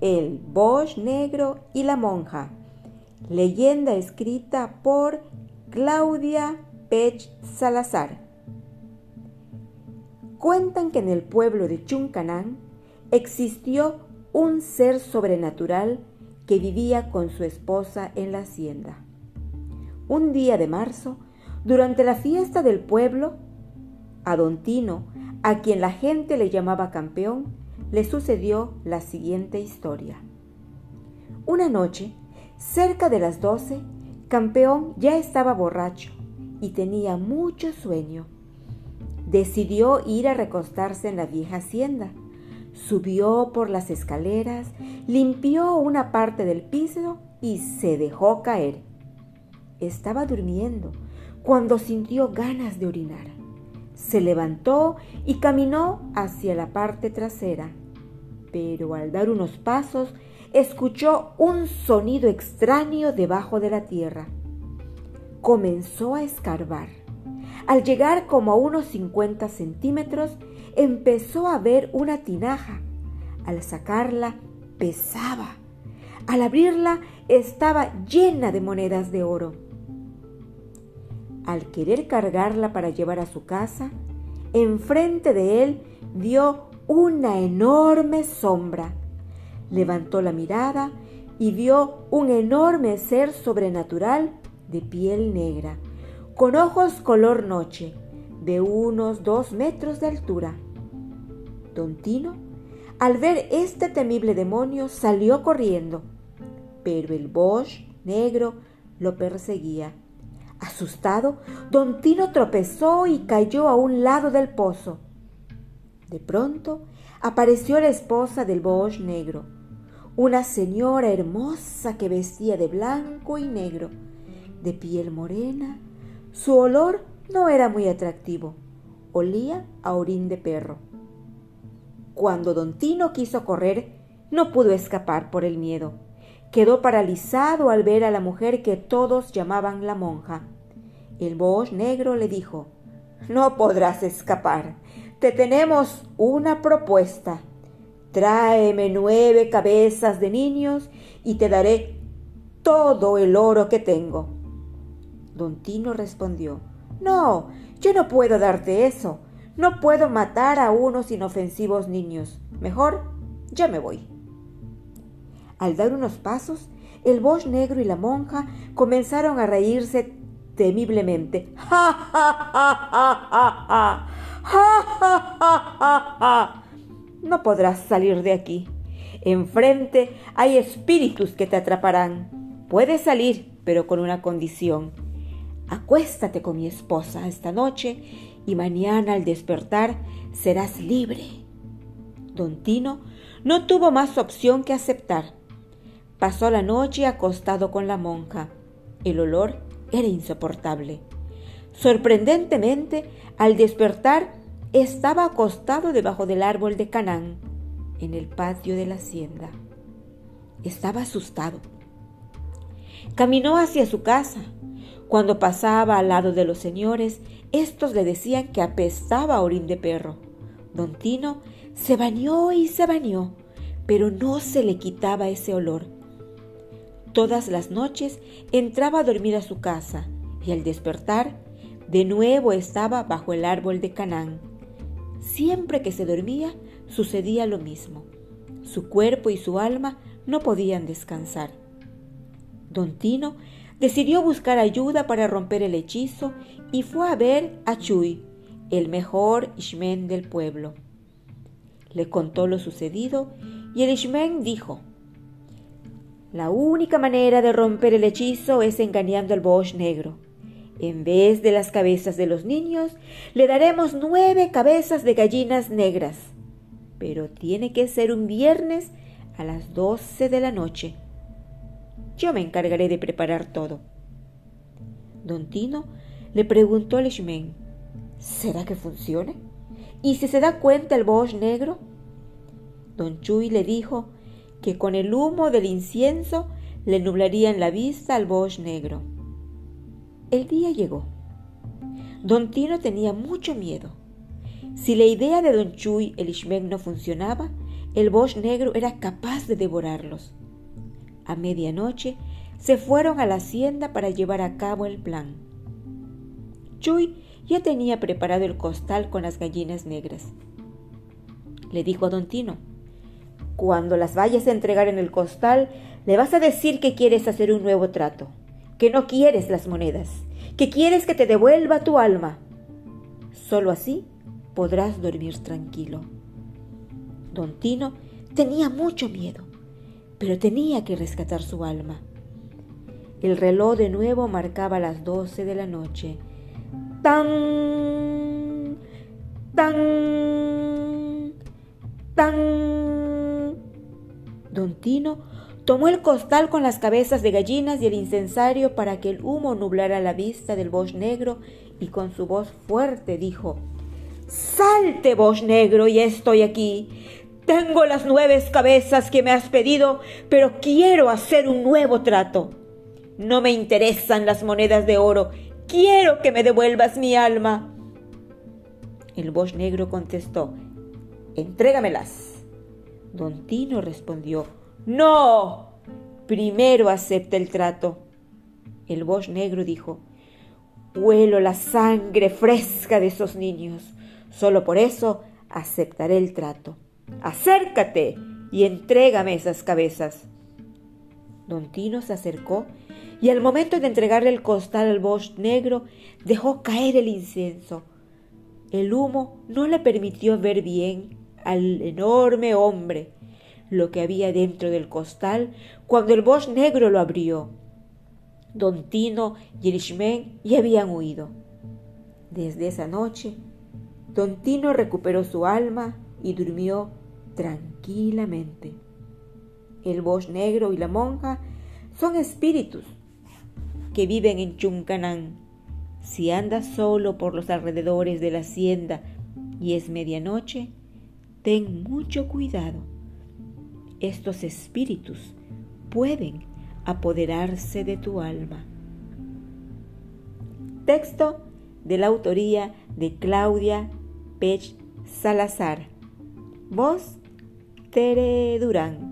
El Bosch Negro y la Monja. Leyenda escrita por Claudia Pech Salazar. Cuentan que en el pueblo de Chuncanán existió un ser sobrenatural que vivía con su esposa en la hacienda. Un día de marzo, durante la fiesta del pueblo, a don Tino, a quien la gente le llamaba campeón, le sucedió la siguiente historia. Una noche, cerca de las doce, campeón ya estaba borracho y tenía mucho sueño. Decidió ir a recostarse en la vieja hacienda. Subió por las escaleras, limpió una parte del piso y se dejó caer. Estaba durmiendo cuando sintió ganas de orinar. Se levantó y caminó hacia la parte trasera, pero al dar unos pasos escuchó un sonido extraño debajo de la tierra. Comenzó a escarbar. Al llegar como a unos 50 centímetros, empezó a ver una tinaja. Al sacarla, pesaba. Al abrirla, estaba llena de monedas de oro. Al querer cargarla para llevar a su casa, enfrente de él vio una enorme sombra. Levantó la mirada y vio un enorme ser sobrenatural de piel negra, con ojos color noche, de unos dos metros de altura. Don Tino, al ver este temible demonio, salió corriendo, pero el Bosch negro lo perseguía. Asustado, don Tino tropezó y cayó a un lado del pozo. De pronto apareció la esposa del Bosch negro, una señora hermosa que vestía de blanco y negro, de piel morena. Su olor no era muy atractivo, olía a orín de perro. Cuando don Tino quiso correr, no pudo escapar por el miedo. Quedó paralizado al ver a la mujer que todos llamaban la monja. El Bosch negro le dijo, No podrás escapar. Te tenemos una propuesta. Tráeme nueve cabezas de niños y te daré todo el oro que tengo. Don Tino respondió, No, yo no puedo darte eso. No puedo matar a unos inofensivos niños. Mejor, ya me voy. Al dar unos pasos, el Bosch negro y la monja comenzaron a reírse temiblemente. ¡Ja, ja, ja, ja, ja! ¡Ja, ja, ja, ja, ja! No podrás salir de aquí. Enfrente hay espíritus que te atraparán. Puedes salir, pero con una condición. Acuéstate con mi esposa esta noche y mañana al despertar serás libre. Don Tino no tuvo más opción que aceptar. Pasó la noche acostado con la monja. El olor era insoportable. Sorprendentemente, al despertar, estaba acostado debajo del árbol de Canaán, en el patio de la hacienda. Estaba asustado. Caminó hacia su casa. Cuando pasaba al lado de los señores, estos le decían que apestaba a orín de perro. Don Tino se bañó y se bañó, pero no se le quitaba ese olor. Todas las noches entraba a dormir a su casa y al despertar, de nuevo estaba bajo el árbol de Canaán. Siempre que se dormía, sucedía lo mismo. Su cuerpo y su alma no podían descansar. Don Tino decidió buscar ayuda para romper el hechizo y fue a ver a Chuy, el mejor Ishmen del pueblo. Le contó lo sucedido y el Ishmen dijo, La única manera de romper el hechizo es engañando al Bosch negro. En vez de las cabezas de los niños, le daremos nueve cabezas de gallinas negras. Pero tiene que ser un viernes a las doce de la noche. Yo me encargaré de preparar todo. Don Tino le preguntó al Ishmen, ¿será que funcione? ¿Y si se da cuenta el Bosch negro? Don Chuy le dijo que con el humo del incienso le nublarían la vista al Bosch negro. El día llegó. Don Tino tenía mucho miedo. Si la idea de Don Chuy, el Ishmen, no funcionaba, el Bosch negro era capaz de devorarlos. A medianoche se fueron a la hacienda para llevar a cabo el plan. Chuy ya tenía preparado el costal con las gallinas negras. Le dijo a Don Tino, cuando las vayas a entregar en el costal, le vas a decir que quieres hacer un nuevo trato, que no quieres las monedas, que quieres que te devuelva tu alma. Solo así podrás dormir tranquilo. Don Tino tenía mucho miedo, pero tenía que rescatar su alma. El reloj de nuevo marcaba las doce de la noche. ¡Tan! ¡Tan! ¡Tan! Don Tino tomó el costal con las cabezas de gallinas y el incensario para que el humo nublara la vista del Bosch negro y con su voz fuerte dijo, Salte, Bosch negro, y estoy aquí. Tengo las nueve cabezas que me has pedido, pero quiero hacer un nuevo trato. No me interesan las monedas de oro, quiero que me devuelvas mi alma. El Bosch negro contestó, Entrégamelas. Don Tino respondió, No, primero acepta el trato. El Bosch negro dijo, Huelo la sangre fresca de esos niños. Solo por eso aceptaré el trato. Acércate y entrégame esas cabezas. Don Tino se acercó y al momento de entregarle el costal al Bosch negro dejó caer el incienso. El humo no le permitió ver bien al enorme hombre lo que había dentro del costal cuando el Bosch negro lo abrió. Don Tino y el ya habían huido. Desde esa noche, Don Tino recuperó su alma y durmió tranquilamente. El Bosch negro y la monja son espíritus que viven en Chuncanán. Si andas solo por los alrededores de la hacienda y es medianoche, ten mucho cuidado. Estos espíritus pueden apoderarse de tu alma. Texto de la autoría de Claudia Pech Salazar. Voz Tere Durán.